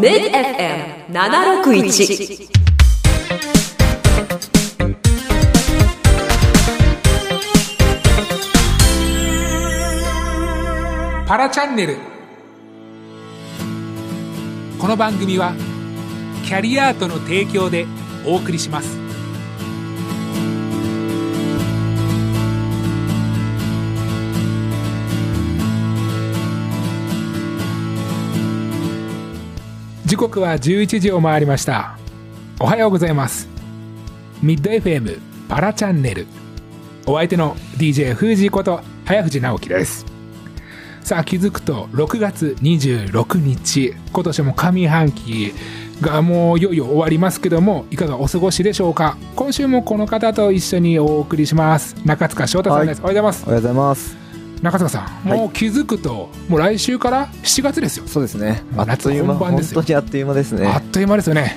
MidFM761 パラチャンネル。この番組はキャリアートの提供でお送りします。時刻は11時を回りました。おはようございます。ミッド FM パラチャンネル。お相手の DJ 藤井こと早藤直樹です。さあ気づくと6月26日今年も上半期がもういよいよ終わりますけどもいかがお過ごしでしょうか？今週もこの方と一緒にお送りします。中塚翔太さんです、おはようございます。おはようございます。中塚さん、はい。もう気づくともう来週から7月ですよ、そうですね。あっという間、本本番ですよ。当にあっという間ですあね。っという間ですよね。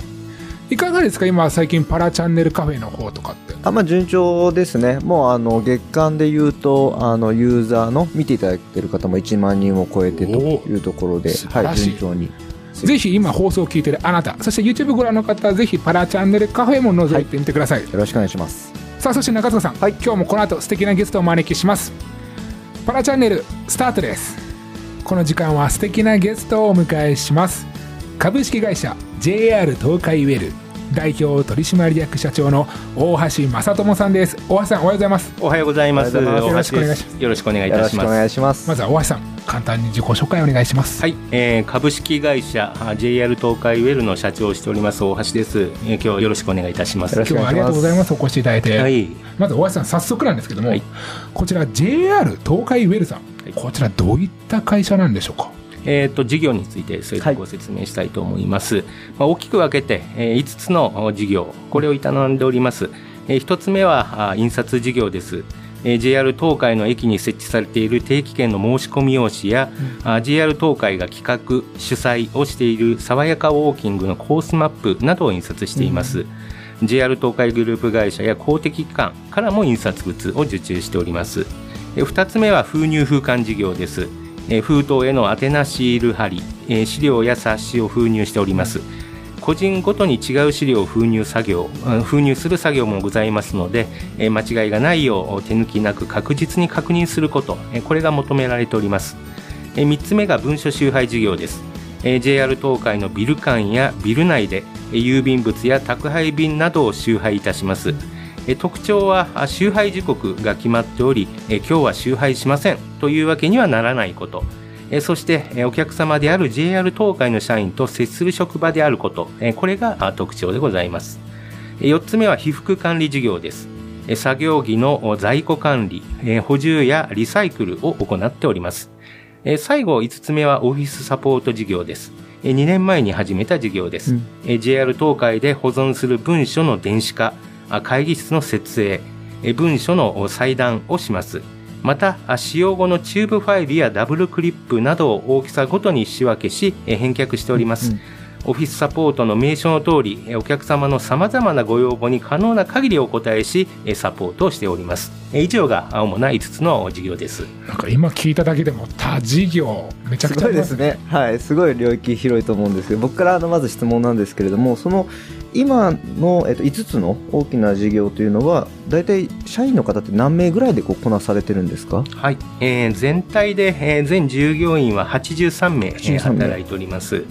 いかがですか？今最近パラチャンネルカフェの方とかって。あ、まあ順調ですね。もうあの月間で言うとあのユーザーの見ていただいてる方も1万人を超えてというところで、はい順調に。ぜひ今放送を聞いてるあなたそして YouTube ご覧の方はぜひパラチャンネルカフェも覗いてみてください、よろしくお願いします。さあそして中塚さん、今日もこの後素敵なゲストをお招きしますパラチャンネルスタートです。この時間は素敵なゲストをお迎えします。株式会社 JR 東海ウェル。代表取締役社長の大橋正智さんです。大橋さんおはようございます。おはようございます。おはようございます。よろしくお願いいよろしくおたします。願いします。まずは大橋さん簡単に自己紹介お願いします。はい、えー株式会社あ JR 東海ウェルの社長をしております大橋です。えー今日はよろしくお願いいたします。よろしく今日はありがとうございます。お越しいただいて、はい、まず大橋さん早速なんですけども、はい。こちら JR 東海ウェルさん、い。こちらどういった会社なんでしょうか？えっ、と事業についてそれでご説明したいと思います。まあ、大きく分けて、え5つのお事業これを営んでおります。え1つ目はあ印刷事業です。えー JR 東海の駅に設置されている定期券の申し込み用紙や、あ JR 東海が企画主催をしている爽やかウォーキングのコースマップなどを印刷しています、JR 東海グループ会社や公的機関からも印刷物を受注しておりますえ2つ目は封入封刊事業ですえ封筒への宛名シール貼りえ資料や冊子を封入しております。個人ごとに違う資料を封入作業封入する作業もございますのでえ間違いがないよう手抜きなく確実に確認することえこれが求められております。え3つ目が文書集配事業です。え JR 東海のビル間やビル内でえ郵便物や宅配便などを集配いたします。特徴はあ集配時刻が決まっておりえ今日は集配しません。というわけにはならないこと。えそしてえお客様である JR 東海の社員と接する職場であること。えこれがあ特徴でございます。え4つ目は被服管理事業です。え作業着のお在庫管理。え補充やリサイクルを行っております。えー最後5つ目はオフィスサポート事業です。えー2年前に始めた事業です。うん。えー JR 東海で保存する文書の電子化、あ会議室の設営、文書の裁断をします。また、使用後のチューブファイルやダブルクリップなどを大きさごとに仕分けし、返却しております。うんオフィスサポートの名称の通り、えーお客様の様々なご要望に可能な限りお答えし、えーサポートをしております。えー以上が主な5つの事業です。なんか今聞いただけでも多事業めちゃくちゃですね。はい、すごい領域広いと思うんですけど、僕からあのまず質問なんですけれども、その今の、えっと、5つの大きな事業というのは、大体社員の方って何名ぐらいでこうこなされてるんですか？はい、えー全体で、えー全従業員は83名、えー83名働いております。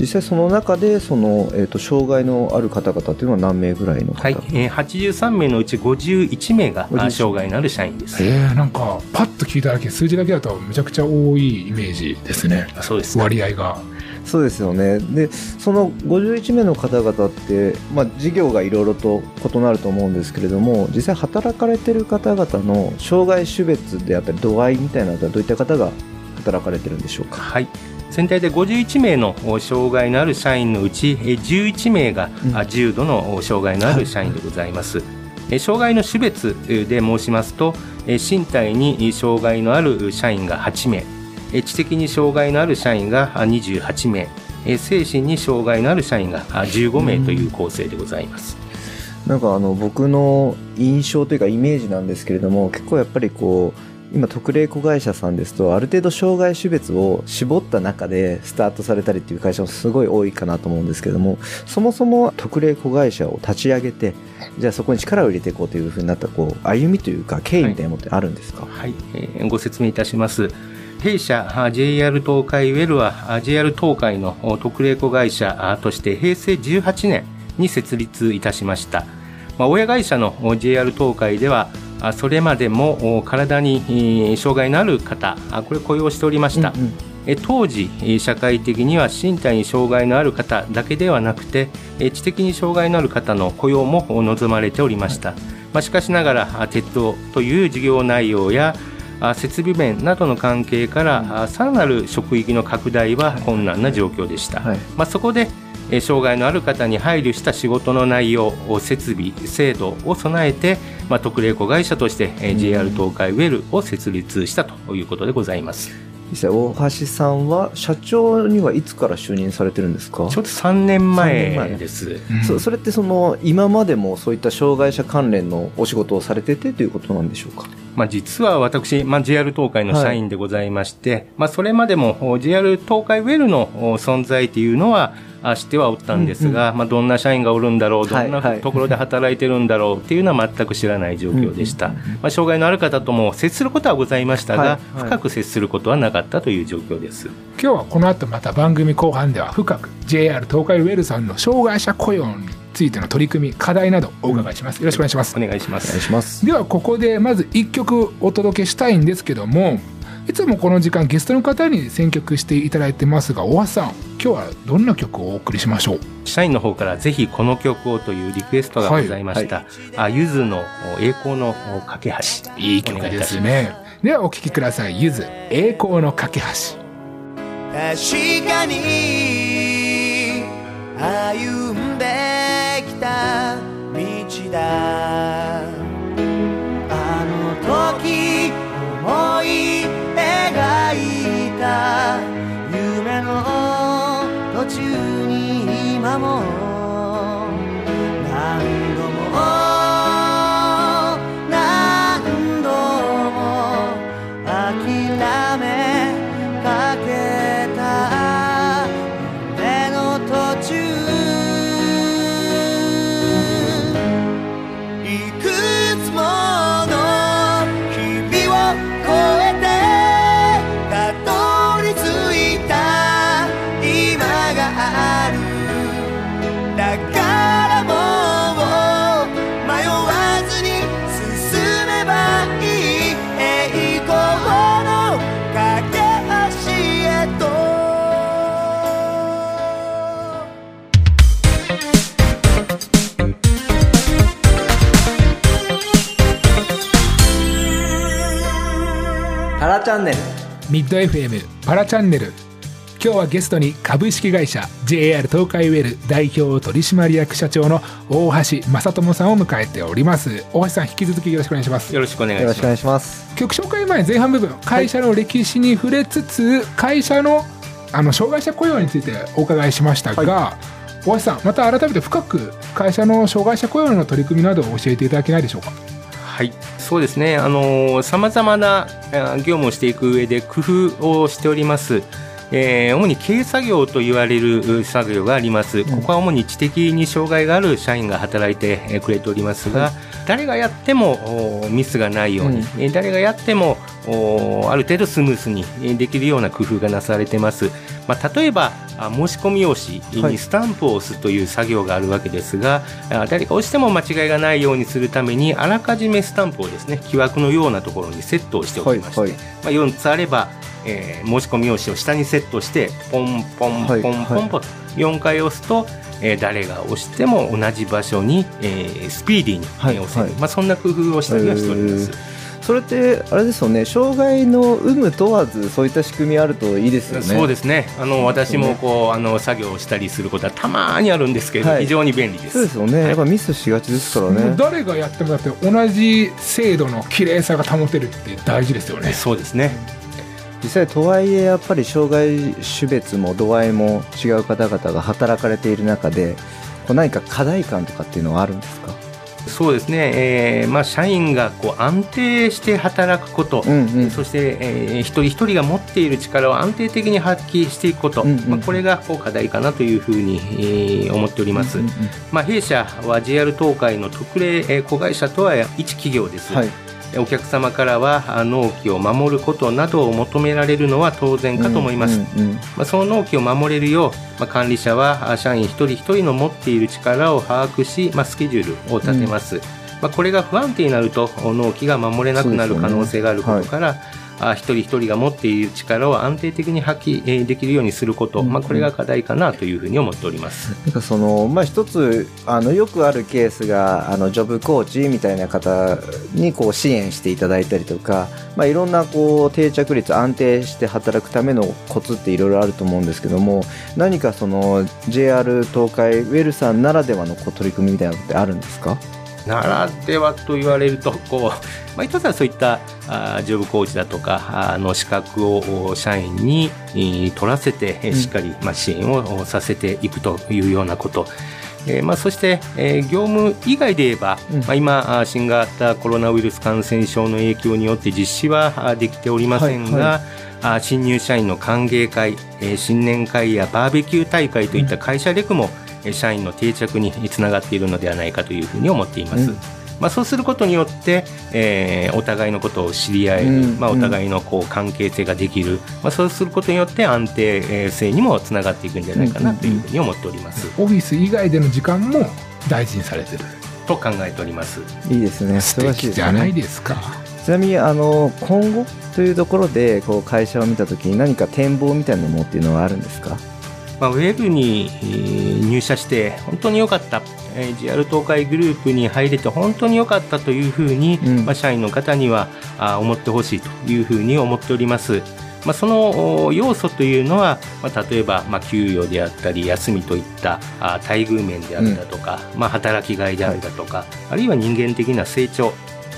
実際その中でその、えっと障害のある方々というのは何名ぐらいの方、はい、えー83名のうち51名が51あ障害のある社員です。えー、なんかパッと聞いただけ数字だけだとめちゃくちゃ多いイメージですねそうですか。割合がそうですよねでその51名の方々って、まあ、事業がいろいろと異なると思うんですけれども実際働かれてる方々の障害種別であったり度合いみたいなのはどういった方が働かれてるんでしょうか？はい。全体で51名のお障害のある社員のうちえー11名が、重度のお障害のある社員でございます。えー障害の種別えーで申しますと、えー身体に障害のある社員が8名、えー知的に障害のある社員があ28名、えー精神に障害のある社員があ15名という構成でございます。なんかあの僕の印象というかイメージなんですけれども結構やっぱりこう今特例子会社さんですとある程度障害種別を絞った中でスタートされたりっていう会社もすごい多いかなと思うんですけどもそもそも特例子会社を立ち上げてじゃあそこに力を入れていこうというふうになったこう歩みというか経緯みたいなものってあるんですか、はい、えーご説明いたします。弊社 JR 東海ウェルは JR 東海の特例子会社として平成18年に設立いたしました。まあ、親会社の JR 東海ではそれまでもお体にえー障害のある方あこれ雇用しておりました。うんうん。え当時え社会的には身体に障害のある方だけではなくてえ知的に障害のある方の雇用もお望まれておりました、まあ、しかしながらあ鉄道という事業内容やあ設備面などの関係からあさらなる職域の拡大は困難な状況でした、はい。まあ、そこでえ障害のある方に配慮した仕事の内容設備制度を備えて、まあ、特例子会社としてえ JR 東海ウェルを設立したということでございます。実際大橋さんは社長にはいつから就任されてるんですか？ちょうど3年前です。うんそそれってその今までもそういった障害者関連のお仕事をされててということなんでしょうか？まあ、実は私、まあ、JR 東海の社員でございまして、まあ、それまでもお JR 東海ウェルのお存在っていうのはあ知ってはおったんですが、まあ、どんな社員がおるんだろう、どんない。ところで働いてるんだろうっていうのは全く知らない状況でした。まあ、障害のある方とも接することはございましたが、はいはい。深く接することはなかったという状況です。今日はこの後また番組後半では深く JR 東海ウェルさんの障害者雇用についての取り組み課題などお伺いします。よろしくお願いします。お願いしまお願いす。します。ではここでまず1曲お届けしたいんですけどもいつもこの時間ゲストの方に選曲していただいてますが大橋さん今日はどんな曲をお送りしましょう？社員の方からぜひこの曲をというリクエストがございました。あゆずのお栄光のお架け橋。いい曲ですね。ではお聴きください。ゆず栄光の架け橋確かに歩んできた道だミッド FM パラチャンネル。今日はゲストに株式会社 JR 東海ウェル代表取締役社長の大橋正智さんを迎えております。大橋さん引き続きよろしくお願いします。よろしくお願いします。よろしくお願いします。曲紹介前前半部分会社の歴史に触れつつ、会社のあの障害者雇用についてお伺いしましたが、大橋さんまた改めて深く会社の障害者雇用の取り組みなどを教えていただけないでしょうか？はい、そうですね。あのさまざまなあ業務をしていく上で工夫をしております。えー主に軽作業と言われる作業があります。ここは主に知的に障害がある社員が働いてえーくれておりますが、誰がやってもおミスがないように、うんえー誰がやってもおある程度スムースにえーできるような工夫がなされてます。まあ、例えばあ申し込み用紙はい。にスタンプを押すという作業があるわけですが、あ誰が押しても間違いがないようにするためにあらかじめスタンプをですね木枠のようなところにセットをしておきまして、はいはい。まあ、4つあれば、えー申し込み用紙を下にセットしてポンポンポンポンポンと4回押すと、えー誰が押しても同じ場所に、えースピーディーに、押せる、はい。まあ、そんな工夫をしたりはしております。それってあれですよね障害の有無問わずそういった仕組みあるといいですよね。そうですね。あの私もこうあの作業をしたりすることはたまにあるんですけど、はい。非常に便利です。そうですよね、はい。やっぱミスしがちですからね。誰がやってもだって同じ精度の綺麗さが保てるって大事ですよね。そうですね。実際とはいえやっぱり障害種別も度合いも違う方々が働かれている中でこう何か課題感とかっていうのはあるんですか？そうですね、えーまあ、社員がこう安定して働くこと、うんうん。そして、えー一人一人が持っている力を安定的に発揮していくこと、うんうん。まあ、これがこう課題かなというふうに、えー思っております。うんうんまあ、弊社は JR 東海の特例えー子会社とは一企業です、はいお客様からはあ納期を守ることなどを求められるのは当然かと思います、うんうんまあ、その納期を守れるよう、まあ、管理者はあ社員一人一人の持っている力を把握し、まあ、スケジュールを立てます、まあ、これが不安定になると納期が守れなくなる可能性があることから、あ一人一人が持っている力を安定的に発揮えーできるようにすること、うんまあ、これが課題かなというふうに思っております。なんかそのまあ一つあのよくあるケースがあのジョブコーチみたいな方にこう支援していただいたりとか、まあ、いろんなこう定着率安定して働くためのコツっていろいろあると思うんですけども何かその JR 東海ウェルさんならではのこう取り組みみたいなのってあるんですか？ならではと言われるとこう、まあ、一つはそういったあージョブコーチだとかあの資格をお社員にえー取らせてしっかり、まあ、支援をさせていくというようなこと。えーまあ、そして、えー業務以外で言えば、うん。まあ、今新型コロナウイルス感染症の影響によって実施はできておりませんが、はいはあー新入社員の歓迎会、えー新年会やバーベキュー大会といった会社レクも、えー社員の定着につながっているのではないかというふうに思っています。うん。まあ、そうすることによって、えーお互いのことを知り合える、うん。まあ、お互いのこう関係性ができる、まあ、そうすることによって安定性にもつながっていくんじゃないかなというふうに思っております、オフィス以外での時間も大事にされてる。と考えております。いいですね。素素晴らしいです敵じゃないねですか。ちなみにあの今後というところでこう会社を見た時に何か展望みたいなものっていうのはあるんですか？まあ、ウェブにえー入社して本当に良かった、えー JR 東海グループに入れて本当に良かったというふうに、うん。まあ、社員の方にはあ思ってほしいというふうに思っております。まあ、そのお要素というのは、まあ、例えば、まあ、給与であったり休みといったあ待遇面であるだとか、まあ、働きがいであるだとか、あるいは人間的な成長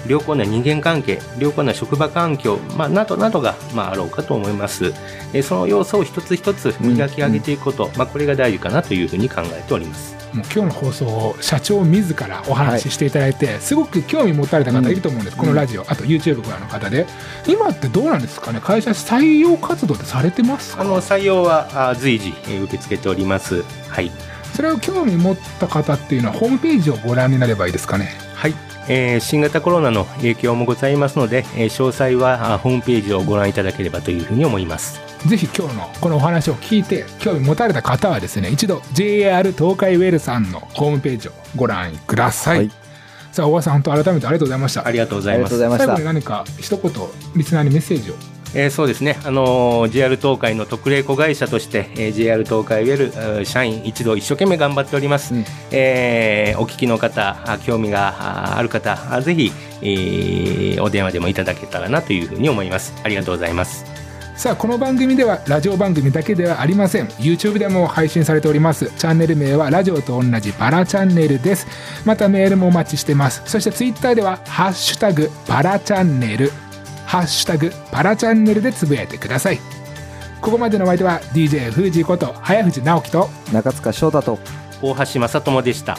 良好な人間関係良好な職場環境、まあ、などなどが、まあ、あろうかと思います。えーその要素を一つ一つ磨き上げていくこと、まあ、これが大事かなというふうに考えております。もう今日の放送を社長自らお話ししていただいて、すごく興味持たれた方いると思うんです、このラジオあと YouTube ご覧の方で今ってどうなんですかね？会社採用活動ってされてますか？あの採用はあ随時えー受け付けております。はい。それを興味持った方っていうのはホームページをご覧になればいいですかね？はい。えー新型コロナの影響もございますので、えー詳細はあホームページをご覧いただければというふうに思います。ぜひ今日のこのお話を聞いて興味持たれた方はですね一度 JR 東海ウェルさんのホームページをご覧ください、はい。さあ大和さん本当改めてありがとうございました。ありがとうございます。ありがとうござい。ました。最後に何か一言リスナーにメッセージをえーそうですね、あのー JR 東海の特例子会社として、えー JR 東海ウェルえー社員一同一生懸命頑張っております、うん。えーお聞きの方あ興味があある方あぜひ、えーお電話でもいただけたらなというふうに思います。ありがとうございます。さあこの番組ではラジオ番組だけではありません。YouTube でも配信されております。チャンネル名はラジオと同じパラチャンネルです。またメールもお待ちしてます。そして Twitter では「ハッシュタグパラチャンネル」「ハッシュタグパラチャンネル」でつぶやいてください。ここまでのお相手は DJ 藤ジこと早藤直樹と中塚翔太と大橋正智でした。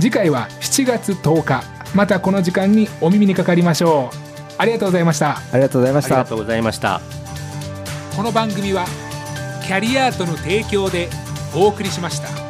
次回は7月10日。またこの時間にお耳にかかりましょう。ありがとうございました。ありがとうございました。ありがとうございました。この番組はキャリアートの提供でお送りしました